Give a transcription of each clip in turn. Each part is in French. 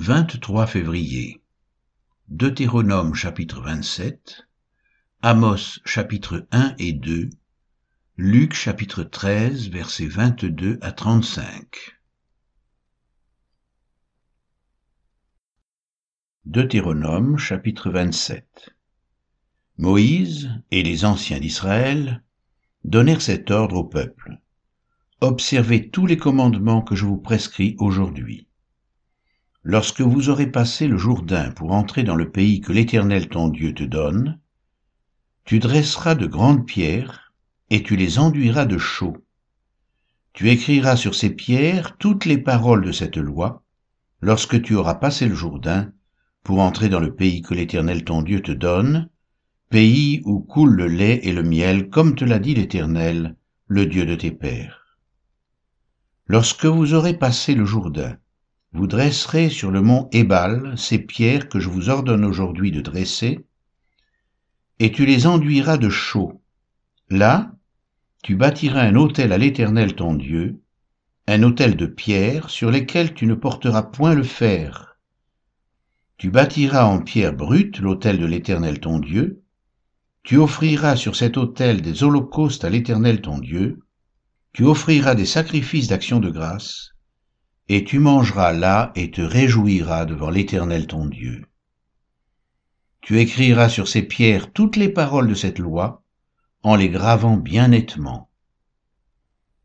23 février. Deutéronome chapitre 27, Amos chapitre 1 et 2, Luc chapitre 13 versets 22 à 35. Deutéronome chapitre 27 Moïse et les anciens d'Israël donnèrent cet ordre au peuple. Observez tous les commandements que je vous prescris aujourd'hui. Lorsque vous aurez passé le Jourdain pour entrer dans le pays que l'Éternel ton Dieu te donne, tu dresseras de grandes pierres et tu les enduiras de chaux. Tu écriras sur ces pierres toutes les paroles de cette loi lorsque tu auras passé le Jourdain pour entrer dans le pays que l'Éternel ton Dieu te donne, pays où coule le lait et le miel, comme te l'a dit l'Éternel, le Dieu de tes pères. Lorsque vous aurez passé le Jourdain, vous dresserez sur le mont Ébal ces pierres que je vous ordonne aujourd'hui de dresser, et tu les enduiras de chaux. Là, tu bâtiras un autel à l'Éternel ton Dieu, un autel de pierre sur lesquelles tu ne porteras point le fer, tu bâtiras en pierre brute l'autel de l'Éternel ton Dieu, tu offriras sur cet autel des holocaustes à l'Éternel ton Dieu, tu offriras des sacrifices d'action de grâce, et tu mangeras là et te réjouiras devant l'Éternel ton Dieu. Tu écriras sur ces pierres toutes les paroles de cette loi, en les gravant bien nettement.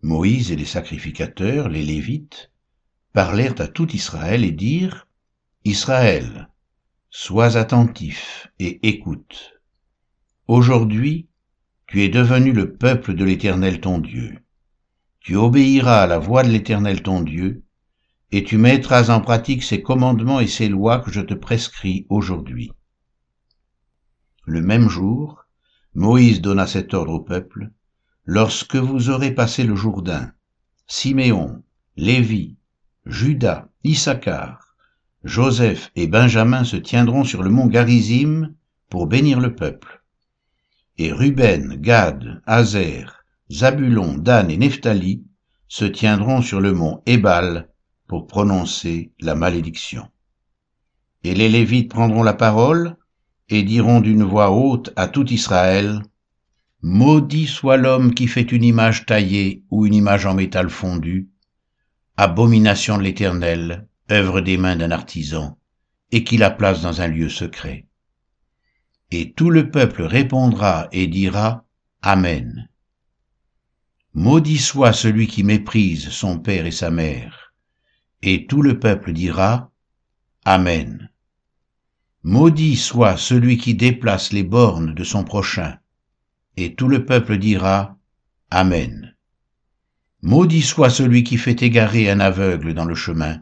Moïse et les sacrificateurs, les Lévites, parlèrent à tout Israël et dirent, Israël, sois attentif et écoute. Aujourd'hui, tu es devenu le peuple de l'Éternel ton Dieu. Tu obéiras à la voix de l'Éternel ton Dieu, et tu mettras en pratique ses commandements et ses lois que je te prescris aujourd'hui. Le même jour, Moïse donna cet ordre au peuple, Lorsque vous aurez passé le Jourdain, Siméon, Lévi, Judas, Issachar, Joseph et Benjamin se tiendront sur le mont Garizim pour bénir le peuple. Et Ruben, Gad, Azer, Zabulon, Dan et Nephtali se tiendront sur le mont Ébal pour prononcer la malédiction. Et les Lévites prendront la parole et diront d'une voix haute à tout Israël, Maudit soit l'homme qui fait une image taillée ou une image en métal fondu, abomination de l'Éternel, œuvre des mains d'un artisan, et qui la place dans un lieu secret. Et tout le peuple répondra et dira Amen. Maudit soit celui qui méprise son père et sa mère. Et tout le peuple dira Amen. Maudit soit celui qui déplace les bornes de son prochain. Et tout le peuple dira Amen. Maudit soit celui qui fait égarer un aveugle dans le chemin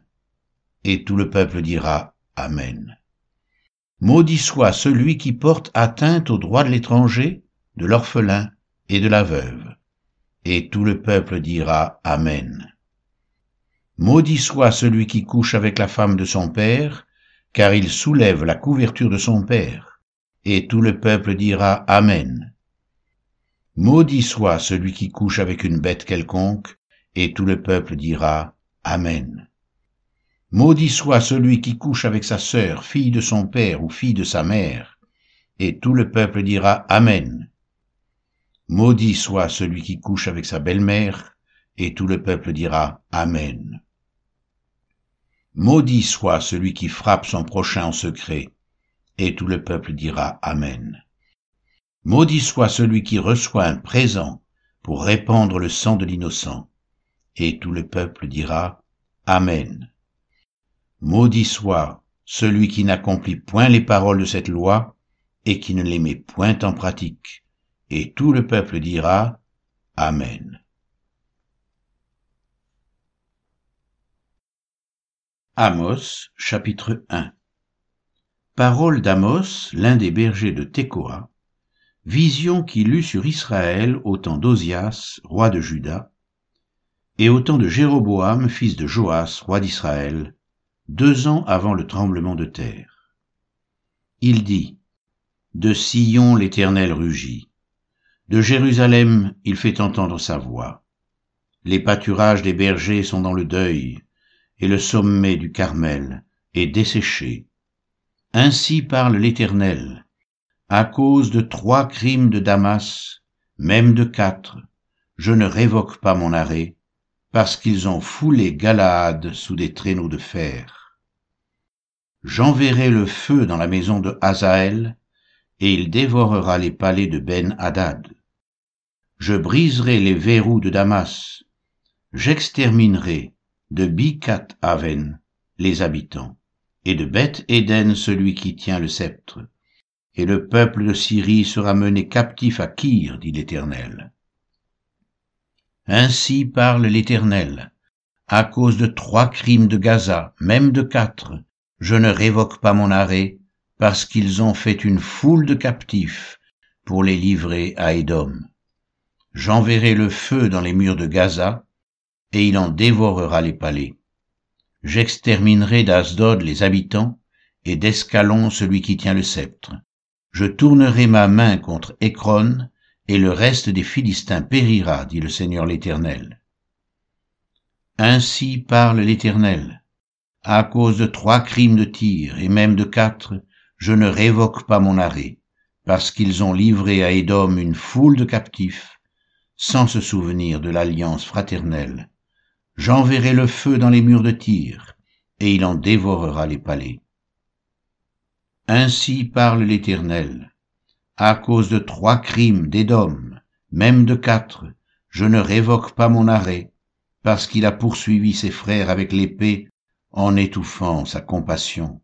et tout le peuple dira Amen. Maudit soit celui qui porte atteinte aux droits de l'étranger, de l'orphelin et de la veuve. Et tout le peuple dira Amen. Maudit soit celui qui couche avec la femme de son père, car il soulève la couverture de son père. Et tout le peuple dira Amen. Maudit soit celui qui couche avec une bête quelconque, et tout le peuple dira Amen. Maudit soit celui qui couche avec sa sœur, fille de son père ou fille de sa mère. Et tout le peuple dira Amen. Maudit soit celui qui couche avec sa belle-mère, et tout le peuple dira Amen. Maudit soit celui qui frappe son prochain en secret, et tout le peuple dira Amen. Maudit soit celui qui reçoit un présent pour répandre le sang de l'innocent, et tout le peuple dira Amen. Maudit soit celui qui n'accomplit point les paroles de cette loi et qui ne les met point en pratique. Et tout le peuple dira Amen. Amos chapitre 1 Parole d'Amos, l'un des bergers de Tekoa, vision qu'il eut sur Israël au temps d'Ozias, roi de Juda, et au temps de Jéroboam, fils de Joas, roi d'Israël, deux ans avant le tremblement de terre. Il dit, De Sion l'Éternel rugit, de Jérusalem il fait entendre sa voix. Les pâturages des bergers sont dans le deuil, et le sommet du Carmel et desséchés. Ainsi parle l'Éternel. À cause de trois crimes de Damas, même de quatre, je ne révoque pas mon arrêt, parce qu'ils ont foulé Galaad sous des traîneaux de fer. J'enverrai le feu dans la maison de Hazaël, et il dévorera les palais de Ben-Hadad. Je briserai les verrous de Damas, j'exterminerai de Bikat Aven les habitants, et de Beth Éden celui qui tient le sceptre. Et le peuple de Syrie sera mené captif à Kyr, dit l'Éternel. Ainsi parle l'Éternel. À cause de trois crimes de Gaza, même de quatre, je ne révoque pas mon arrêt, parce qu'ils ont fait une foule de captifs pour les livrer à Édom. J'enverrai le feu dans les murs de Gaza, et il en dévorera les palais. J'exterminerai d'Asdod les habitants, et d'Escalon celui qui tient le sceptre. Je tournerai ma main contre Écron, et le reste des Philistins périra, dit le Seigneur l'Éternel. Ainsi parle l'Éternel. À cause de trois crimes de tir, et même de quatre, je ne révoque pas mon arrêt, parce qu'ils ont livré à Édom une foule de captifs, sans se souvenir de l'alliance fraternelle. J'enverrai le feu dans les murs de tir, et il en dévorera les palais. Ainsi parle l'Éternel. À cause de trois crimes d'Édom, même de quatre, je ne révoque pas mon arrêt, parce qu'il a poursuivi ses frères avec l'épée en étouffant sa compassion,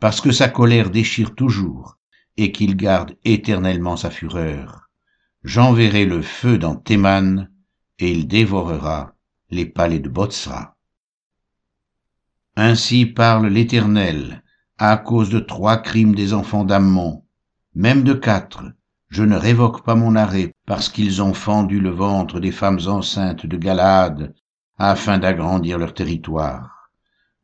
parce que sa colère déchire toujours, et qu'il garde éternellement sa fureur. J'enverrai le feu dans Théman, et il dévorera les palais de Botsra. Ainsi parle l'Éternel, à cause de trois crimes des enfants d'Ammon, même de quatre, je ne révoque pas mon arrêt, parce qu'ils ont fendu le ventre des femmes enceintes de Galade, afin d'agrandir leur territoire.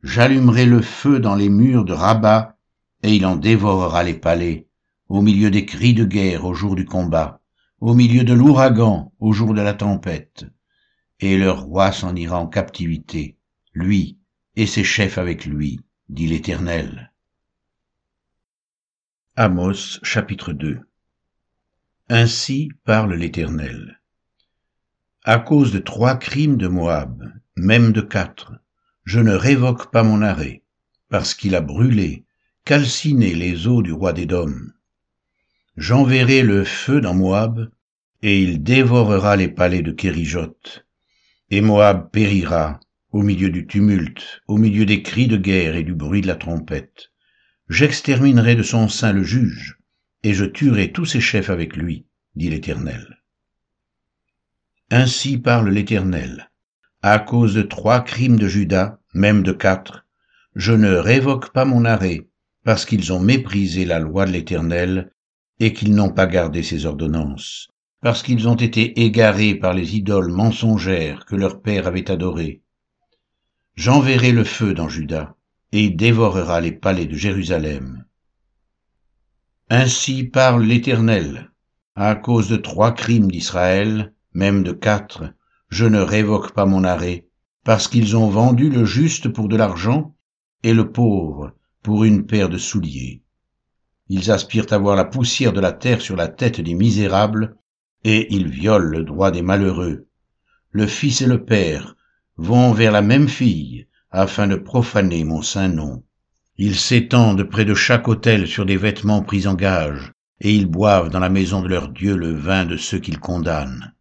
J'allumerai le feu dans les murs de Rabat, et il en dévorera les palais, au milieu des cris de guerre au jour du combat, au milieu de l'ouragan au jour de la tempête et leur roi s'en ira en captivité, lui et ses chefs avec lui, dit l'Éternel. Amos chapitre 2 Ainsi parle l'Éternel. À cause de trois crimes de Moab, même de quatre, je ne révoque pas mon arrêt, parce qu'il a brûlé, calciné les eaux du roi d'Édom. J'enverrai le feu dans Moab, et il dévorera les palais de Kérijot, et Moab périra au milieu du tumulte, au milieu des cris de guerre et du bruit de la trompette. J'exterminerai de son sein le juge, et je tuerai tous ses chefs avec lui, dit l'Éternel. Ainsi parle l'Éternel. À cause de trois crimes de Judas, même de quatre, je ne révoque pas mon arrêt, parce qu'ils ont méprisé la loi de l'Éternel et qu'ils n'ont pas gardé ses ordonnances parce qu'ils ont été égarés par les idoles mensongères que leur père avait adorées. J'enverrai le feu dans Juda, et il dévorera les palais de Jérusalem. Ainsi parle l'Éternel, à cause de trois crimes d'Israël, même de quatre, je ne révoque pas mon arrêt, parce qu'ils ont vendu le juste pour de l'argent et le pauvre pour une paire de souliers. Ils aspirent à voir la poussière de la terre sur la tête des misérables et ils violent le droit des malheureux. Le fils et le père vont vers la même fille afin de profaner mon saint nom. Ils s'étendent près de chaque autel sur des vêtements pris en gage, et ils boivent dans la maison de leur Dieu le vin de ceux qu'ils condamnent.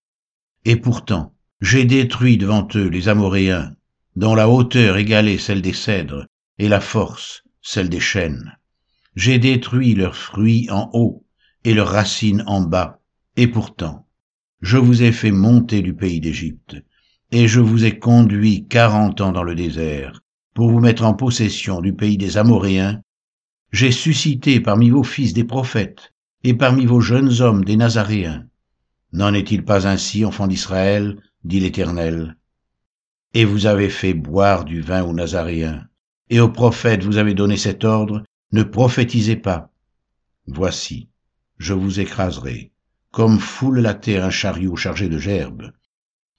Et pourtant, j'ai détruit devant eux les Amoréens, dont la hauteur égalait celle des cèdres, et la force celle des chênes. J'ai détruit leurs fruits en haut, et leurs racines en bas, et pourtant, je vous ai fait monter du pays d'Égypte, et je vous ai conduit quarante ans dans le désert, pour vous mettre en possession du pays des Amoréens. J'ai suscité parmi vos fils des prophètes, et parmi vos jeunes hommes des Nazaréens. N'en est-il pas ainsi, enfants d'Israël, dit l'Éternel? Et vous avez fait boire du vin aux Nazaréens, et aux prophètes vous avez donné cet ordre, ne prophétisez pas. Voici, je vous écraserai, comme foule la terre un chariot chargé de gerbes.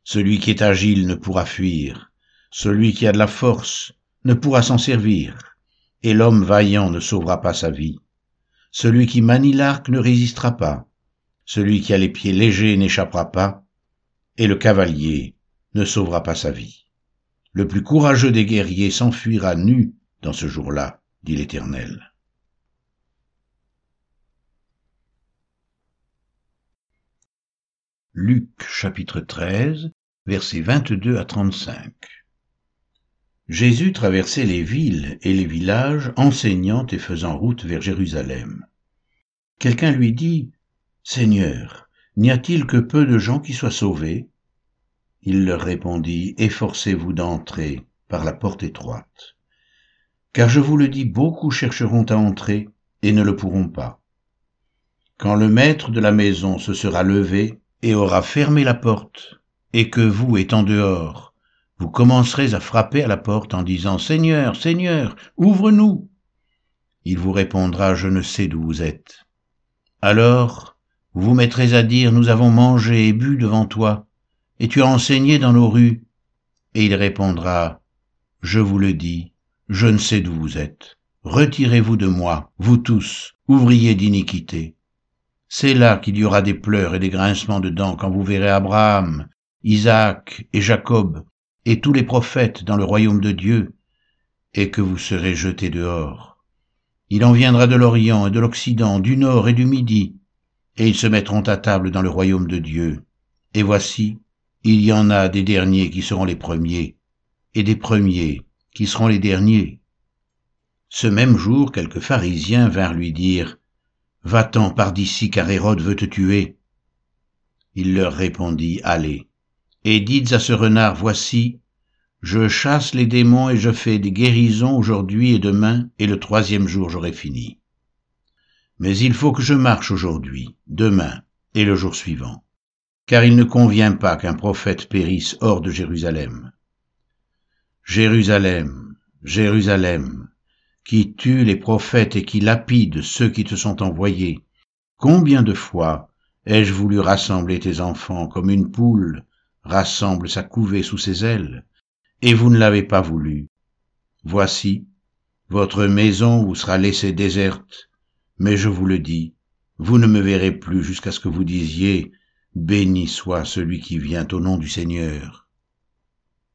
Celui qui est agile ne pourra fuir, celui qui a de la force ne pourra s'en servir, et l'homme vaillant ne sauvera pas sa vie. Celui qui manie l'arc ne résistera pas, celui qui a les pieds légers n'échappera pas, et le cavalier ne sauvera pas sa vie. Le plus courageux des guerriers s'enfuira nu dans ce jour-là, dit l'Éternel. Luc chapitre 13, versets 22 à 35 Jésus traversait les villes et les villages, enseignant et faisant route vers Jérusalem. Quelqu'un lui dit, Seigneur, n'y a-t-il que peu de gens qui soient sauvés? Il leur répondit, Efforcez-vous d'entrer par la porte étroite. Car je vous le dis, beaucoup chercheront à entrer et ne le pourront pas. Quand le maître de la maison se sera levé et aura fermé la porte, et que vous, étant dehors, vous commencerez à frapper à la porte en disant Seigneur, Seigneur, ouvre-nous. Il vous répondra Je ne sais d'où vous êtes. Alors vous vous mettrez à dire Nous avons mangé et bu devant toi, et tu as enseigné dans nos rues. Et il répondra Je vous le dis, je ne sais d'où vous êtes. Retirez-vous de moi, vous tous, ouvriers d'iniquité. C'est là qu'il y aura des pleurs et des grincements de dents quand vous verrez Abraham, Isaac et Jacob et tous les prophètes dans le royaume de Dieu, et que vous serez jetés dehors. Il en viendra de l'Orient et de l'Occident, du Nord et du Midi, et ils se mettront à table dans le royaume de Dieu. Et voici, il y en a des derniers qui seront les premiers, et des premiers qui seront les derniers. Ce même jour, quelques pharisiens vinrent lui dire, Va-t'en par d'ici, car Hérode veut te tuer. Il leur répondit, Allez, et dites à ce renard, Voici, je chasse les démons et je fais des guérisons aujourd'hui et demain, et le troisième jour j'aurai fini. Mais il faut que je marche aujourd'hui, demain et le jour suivant, car il ne convient pas qu'un prophète périsse hors de Jérusalem. Jérusalem, Jérusalem, qui tue les prophètes et qui lapide ceux qui te sont envoyés, combien de fois ai-je voulu rassembler tes enfants comme une poule rassemble sa couvée sous ses ailes, et vous ne l'avez pas voulu. Voici, votre maison vous sera laissée déserte, mais je vous le dis, vous ne me verrez plus jusqu'à ce que vous disiez, Béni soit celui qui vient au nom du Seigneur.